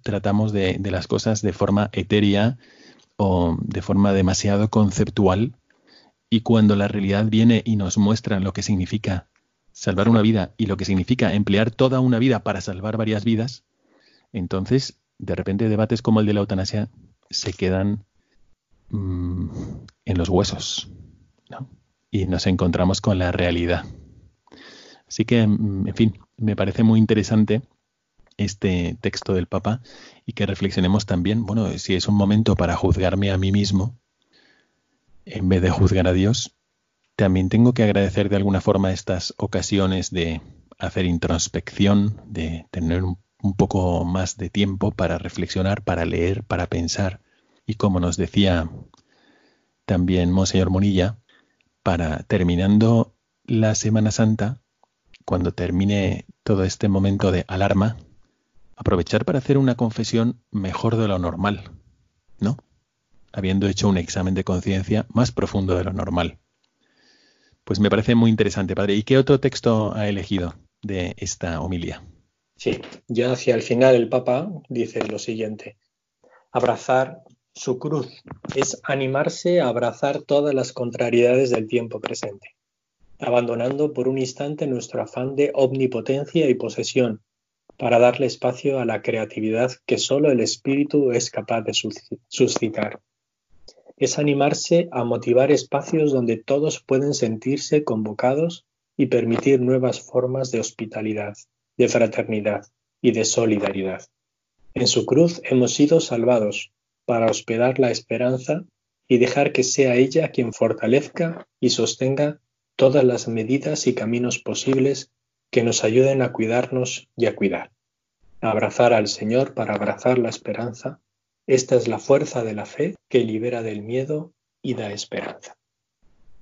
tratamos de las cosas de forma etérea o de forma demasiado conceptual y cuando la realidad viene y nos muestra lo que significa salvar una vida y lo que significa emplear toda una vida para salvar varias vidas, entonces, de repente debates como el de la eutanasia se quedan mm, en los huesos ¿no? y nos encontramos con la realidad. Así que, mm, en fin, me parece muy interesante este texto del Papa y que reflexionemos también, bueno, si es un momento para juzgarme a mí mismo, en vez de juzgar a Dios, también tengo que agradecer de alguna forma estas ocasiones de hacer introspección, de tener un un poco más de tiempo para reflexionar, para leer, para pensar y como nos decía también Monseñor Monilla, para terminando la Semana Santa, cuando termine todo este momento de alarma, aprovechar para hacer una confesión mejor de lo normal, ¿no? Habiendo hecho un examen de conciencia más profundo de lo normal. Pues me parece muy interesante, padre. ¿Y qué otro texto ha elegido de esta homilía? Sí, ya hacia el final el Papa dice lo siguiente. Abrazar su cruz es animarse a abrazar todas las contrariedades del tiempo presente, abandonando por un instante nuestro afán de omnipotencia y posesión para darle espacio a la creatividad que solo el espíritu es capaz de suscitar. Es animarse a motivar espacios donde todos pueden sentirse convocados y permitir nuevas formas de hospitalidad, de fraternidad y de solidaridad. En su cruz hemos sido salvados para hospedar la esperanza y dejar que sea ella quien fortalezca y sostenga todas las medidas y caminos posibles que nos ayuden a cuidarnos y a cuidar. Abrazar al Señor para abrazar la esperanza, esta es la fuerza de la fe que libera del miedo y da esperanza.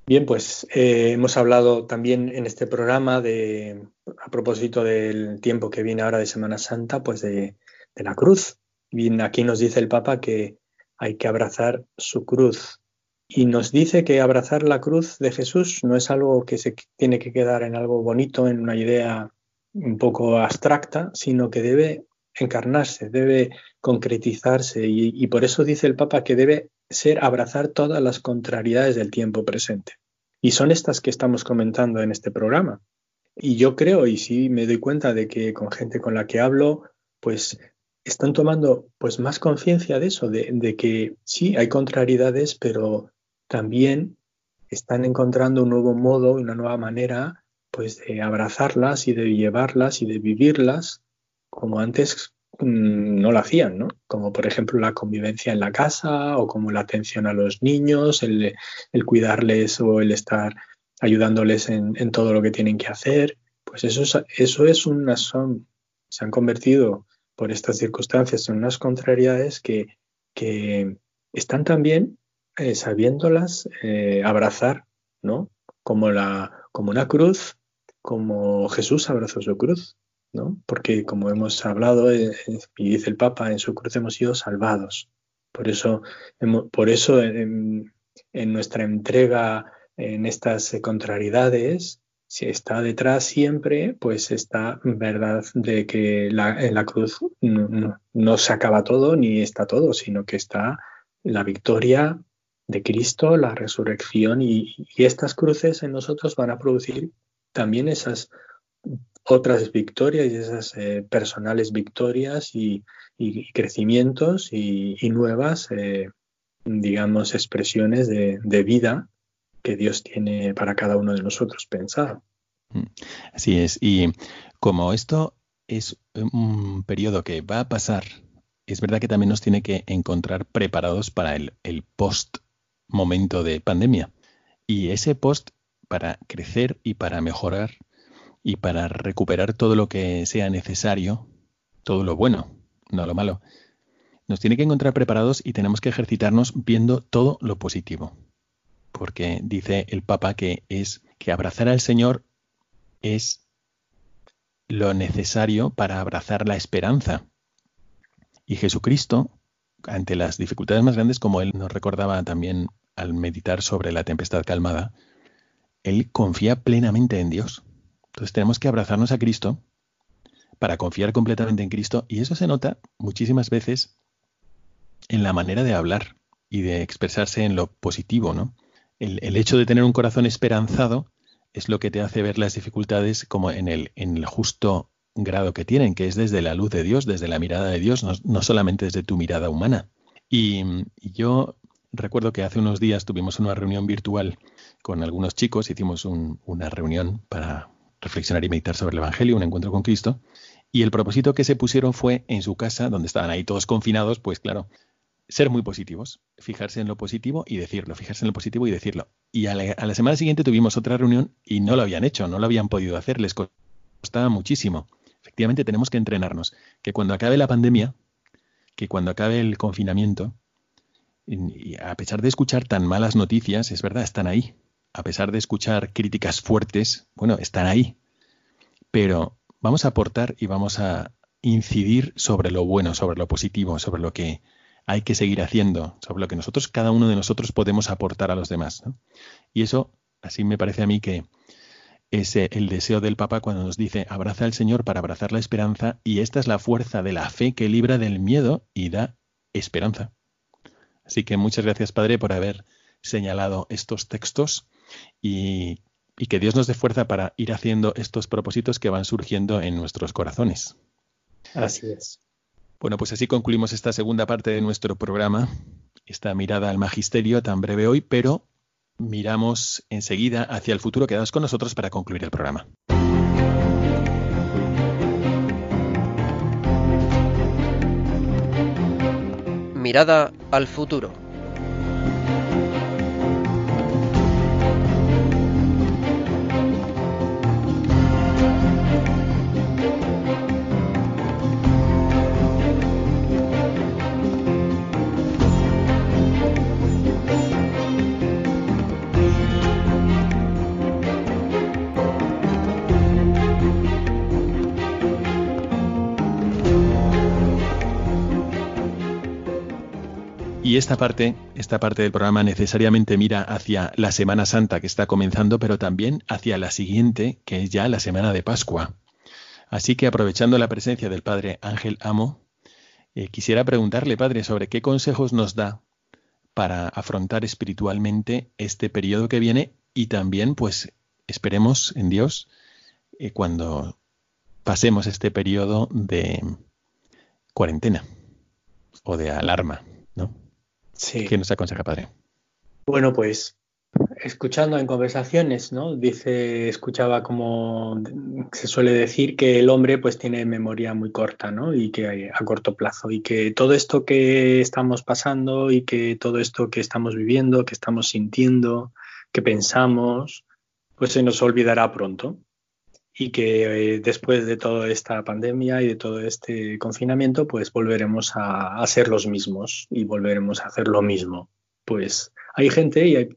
Bien, pues eh, hemos hablado también en este programa de, a propósito del tiempo que viene ahora de Semana Santa, pues de, la cruz. Bien, aquí nos dice el Papa que hay que abrazar su cruz. Y nos dice que abrazar la cruz de Jesús no es algo que se tiene que quedar en algo bonito, en una idea un poco abstracta, sino que debe encarnarse, debe concretizarse. y por eso dice el Papa que debe ser abrazar todas las contrariedades del tiempo presente. Y son estas que estamos comentando en este programa. Y yo creo, y sí me doy cuenta de que con gente con la que hablo, pues están tomando pues más conciencia de eso, de, que sí, hay contrariedades, pero también están encontrando un nuevo modo, una nueva manera pues de abrazarlas y de llevarlas y de vivirlas como antes Mm, no lo hacían, ¿no? Como por ejemplo la convivencia en la casa o como la atención a los niños, el, cuidarles o el estar ayudándoles en, todo lo que tienen que hacer. Pues eso es, eso es una son, se han convertido por estas circunstancias en unas contrariedades que, que están también eh, sabiéndolas eh, abrazar, ¿no? Como, la, como una cruz, como Jesús abrazó su cruz. Porque como hemos hablado, eh, eh, y dice el Papa, en su cruz hemos sido salvados. Por eso, por eso en, nuestra entrega en estas contrariedades, si está detrás siempre, pues está verdad de que en la cruz no, se acaba todo ni está todo, sino que está la victoria de Cristo, la resurrección y estas cruces en nosotros van a producir también esas otras victorias y esas eh, personales victorias y, crecimientos y, nuevas, eh, digamos, expresiones de, vida que Dios tiene para cada uno de nosotros pensado. Mm, así es. Y como esto es un periodo que va a pasar, es verdad que también nos tiene que encontrar preparados para el post momento de pandemia. Y ese post para crecer y para mejorar y para recuperar todo lo que sea necesario, todo lo bueno, no lo malo, nos tiene que encontrar preparados y tenemos que ejercitarnos viendo todo lo positivo. Porque dice el Papa que es que abrazar al Señor es lo necesario para abrazar la esperanza. Y Jesucristo, ante las dificultades más grandes, como él nos recordaba también al meditar sobre la tempestad calmada, él confía plenamente en Dios. Entonces tenemos que abrazarnos a Cristo para confiar completamente en Cristo y eso se nota muchísimas veces en la manera de hablar y de expresarse en lo positivo, ¿no? El, hecho de tener un corazón esperanzado es lo que te hace ver las dificultades como en el, en el justo grado que tienen, que es desde la luz de Dios, desde la mirada de Dios, no, solamente desde tu mirada humana. Y, yo recuerdo que hace unos días tuvimos una reunión virtual con algunos chicos, hicimos una reunión para reflexionar y meditar sobre el Evangelio, un encuentro con Cristo. Y el propósito que se pusieron fue en su casa, donde estaban ahí todos confinados, pues claro, ser muy positivos, fijarse en lo positivo y decirlo, fijarse en lo positivo y decirlo. Y a la, semana siguiente tuvimos otra reunión y no lo habían hecho, no lo habían podido hacer, les costaba muchísimo. Efectivamente, tenemos que entrenarnos, que cuando acabe la pandemia, que cuando acabe el confinamiento, y a pesar de escuchar tan malas noticias, es verdad, están ahí, a pesar de escuchar críticas fuertes, bueno, están ahí. Pero vamos a aportar y vamos a incidir sobre lo bueno, sobre lo positivo, sobre lo que hay que seguir haciendo, sobre lo que nosotros, cada uno de nosotros podemos aportar a los demás. Y eso Así me parece a mí que es el deseo del Papa cuando nos dice abraza al Señor para abrazar la esperanza y esta es la fuerza de la fe que libra del miedo y da esperanza. Así que muchas gracias Padre por haber señalado estos textos y, y que Dios nos dé fuerza para ir haciendo estos propósitos que van surgiendo en nuestros corazones. Así es. Bueno, pues así concluimos esta segunda parte de nuestro programa, esta mirada al magisterio tan breve hoy, pero miramos enseguida hacia el futuro. Quedaos con nosotros para concluir el programa. Mirada al futuro. Y esta parte, esta parte del programa necesariamente mira hacia la Semana Santa que está comenzando, pero también hacia la siguiente, que es ya la Semana de Pascua. Así que aprovechando la presencia del Padre Ángel Amo, eh, quisiera preguntarle, Padre, sobre qué consejos nos da para afrontar espiritualmente este periodo que viene y también, pues, esperemos en Dios eh, cuando pasemos este periodo de cuarentena o de alarma. Sí. ¿Qué nos aconseja, padre? Bueno, pues escuchando en conversaciones, ¿no? Dice, escuchaba como se suele decir que el hombre pues tiene memoria muy corta, ¿no? Y que a corto plazo y que todo esto que estamos pasando y que todo esto que estamos viviendo, que estamos sintiendo, que pensamos, pues se nos olvidará pronto y que eh, después de toda esta pandemia y de todo este confinamiento, pues volveremos a, a, ser los mismos y volveremos a hacer lo mismo. Pues hay gente y hay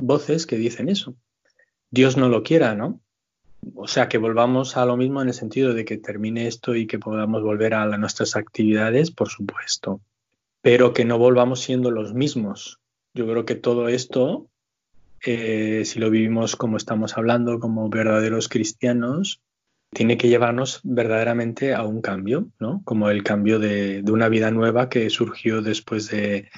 voces que dicen eso. Dios no lo quiera, ¿no? O sea, que volvamos a lo mismo en el sentido de que termine esto y que podamos volver a nuestras actividades, por supuesto, pero que no volvamos siendo los mismos. Yo creo que todo esto eh, si lo vivimos como estamos hablando, como verdaderos cristianos, tiene que llevarnos verdaderamente a un cambio, ¿no? Como el cambio de, una vida nueva que surgió después de,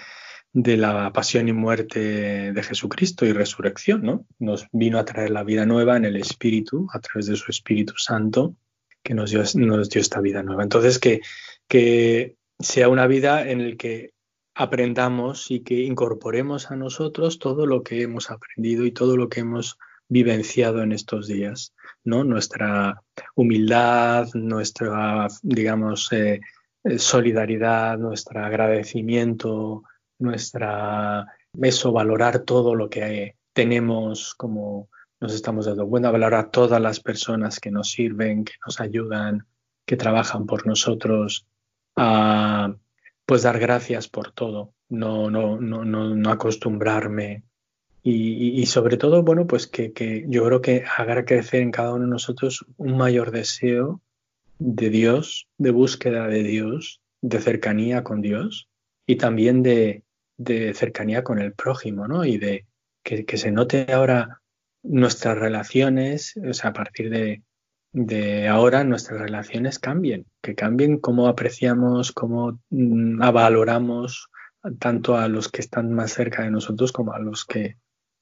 de, la pasión y muerte de Jesucristo y resurrección, ¿no? Nos vino a traer la vida nueva en el Espíritu, a través de su Espíritu Santo, que nos dio, nos dio esta vida nueva. Entonces, que, que sea una vida en la que aprendamos y que incorporemos a nosotros todo lo que hemos aprendido y todo lo que hemos vivenciado en estos días, ¿no? Nuestra humildad, nuestra, digamos, eh, eh solidaridad, nuestro agradecimiento, nuestra eso, valorar todo lo que tenemos como nos estamos dando cuenta, valorar todas las personas que nos sirven, que nos ayudan, que trabajan por nosotros, a pues dar gracias por todo, no, no, no, no, acostumbrarme. Y, y, sobre todo, bueno, pues que, que yo creo que haga crecer en cada uno de nosotros un mayor deseo de Dios, de búsqueda de Dios, de cercanía con Dios y también de, de cercanía con el prójimo, ¿no? Y de que, que, se note ahora nuestras relaciones, o sea, a partir de, de ahora nuestras relaciones cambien, que cambien cómo apreciamos, cómo mm, valoramos tanto a los que están más cerca de nosotros como a los que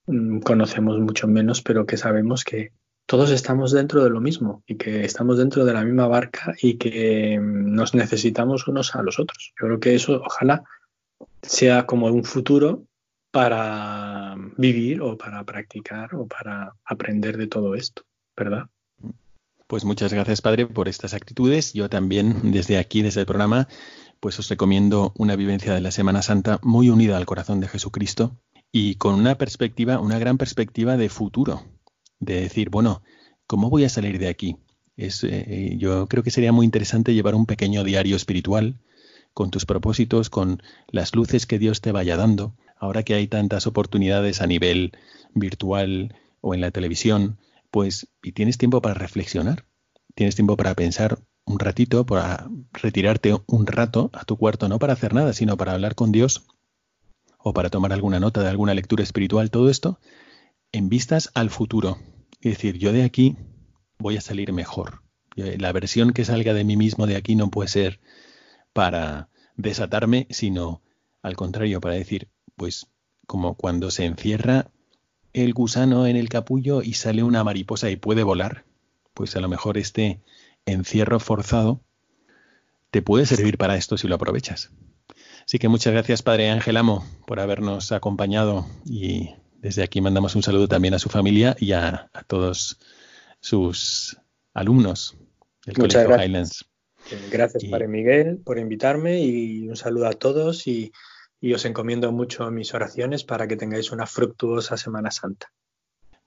mm, conocemos mucho menos, pero que sabemos que todos estamos dentro de lo mismo y que estamos dentro de la misma barca y que mm, nos necesitamos unos a los otros. Yo creo que eso ojalá sea como un futuro para vivir o para practicar o para aprender de todo esto, ¿verdad? Pues muchas gracias, Padre, por estas actitudes. Yo también, desde aquí, desde el programa, pues os recomiendo una vivencia de la Semana Santa muy unida al corazón de Jesucristo y con una perspectiva, una gran perspectiva de futuro, de decir, bueno, ¿cómo voy a salir de aquí? Es, eh, yo creo que sería muy interesante llevar un pequeño diario espiritual con tus propósitos, con las luces que Dios te vaya dando. Ahora que hay tantas oportunidades a nivel virtual o en la televisión, pues, y tienes tiempo para reflexionar, tienes tiempo para pensar un ratito, para retirarte un rato a tu cuarto, no para hacer nada, sino para hablar con Dios o para tomar alguna nota de alguna lectura espiritual, todo esto en vistas al futuro. Es decir, yo de aquí voy a salir mejor. La versión que salga de mí mismo de aquí no puede ser para desatarme, sino al contrario, para decir, pues como cuando se encierra el gusano en el capullo y sale una mariposa y puede volar, pues a lo mejor este encierro forzado te puede servir para esto si lo aprovechas. Así que muchas gracias, Padre Ángel Amo, por habernos acompañado y desde aquí mandamos un saludo también a su familia y a, todos sus alumnos del Colegio gracias. Highlands. Gracias, Padre Miguel, por invitarme y un saludo a todos y, y os encomiendo mucho mis oraciones para que tengáis una fructuosa Semana Santa.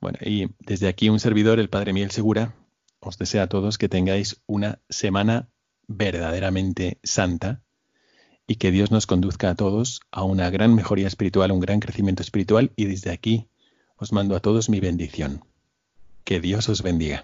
Bueno, y desde aquí un servidor, el Padre Miguel Segura, os desea a todos que tengáis una semana verdaderamente santa y que Dios nos conduzca a todos a una gran mejoría espiritual, un gran crecimiento espiritual y desde aquí os mando a todos mi bendición. Que Dios os bendiga.